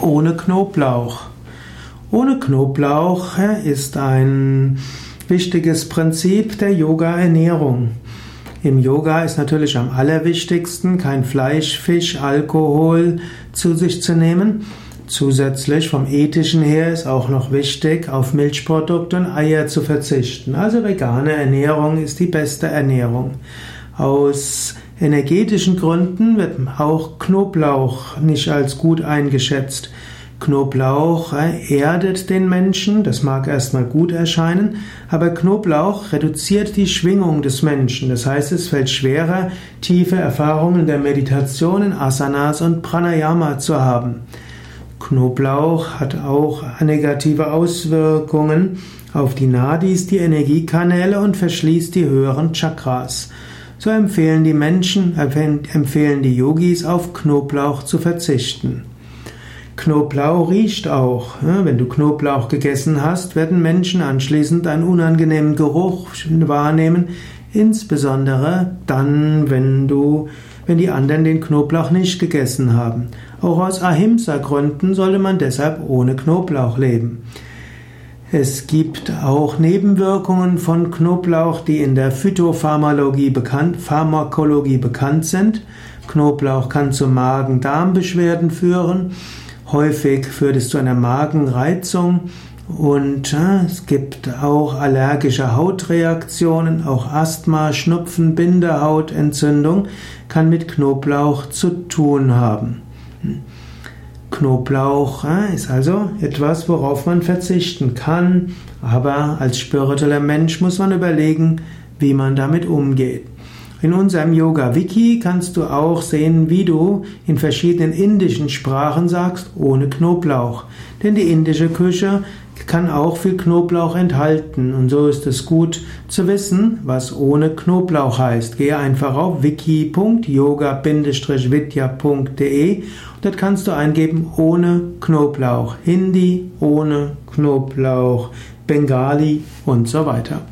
ohne Knoblauch. Ohne Knoblauch ist ein wichtiges Prinzip der Yoga-Ernährung. Im Yoga ist natürlich am allerwichtigsten, kein Fleisch, Fisch, Alkohol zu sich zu nehmen. Zusätzlich vom ethischen her ist auch noch wichtig, auf Milchprodukte und Eier zu verzichten. Also vegane Ernährung ist die beste Ernährung. Aus energetischen Gründen wird auch Knoblauch nicht als gut eingeschätzt. Knoblauch erdet den Menschen, das mag erstmal gut erscheinen, aber Knoblauch reduziert die Schwingung des Menschen. Das heißt, es fällt schwerer, tiefe Erfahrungen der Meditation in Asanas und Pranayama zu haben. Knoblauch hat auch negative Auswirkungen auf die Nadis, die Energiekanäle und verschließt die höheren Chakras. So empfehlen die Menschen, empfehlen die Yogis auf Knoblauch zu verzichten. Knoblauch riecht auch. Wenn du Knoblauch gegessen hast, werden Menschen anschließend einen unangenehmen Geruch wahrnehmen, insbesondere dann, wenn du, wenn die anderen den Knoblauch nicht gegessen haben. Auch aus Ahimsa-Gründen sollte man deshalb ohne Knoblauch leben. Es gibt auch Nebenwirkungen von Knoblauch, die in der Phytopharmakologie bekannt, Pharmakologie bekannt sind. Knoblauch kann zu Magen-Darm-Beschwerden führen. Häufig führt es zu einer Magenreizung und äh, es gibt auch allergische Hautreaktionen, auch Asthma, Schnupfen, Bindehautentzündung kann mit Knoblauch zu tun haben. Knoblauch ist also etwas, worauf man verzichten kann, aber als spiritueller Mensch muss man überlegen, wie man damit umgeht. In unserem Yoga Wiki kannst du auch sehen, wie du in verschiedenen indischen Sprachen sagst, ohne Knoblauch. Denn die indische Küche kann auch viel Knoblauch enthalten und so ist es gut zu wissen, was ohne Knoblauch heißt. Gehe einfach auf wiki.yoga-vidya.de dort kannst du eingeben ohne Knoblauch, Hindi ohne Knoblauch, Bengali und so weiter.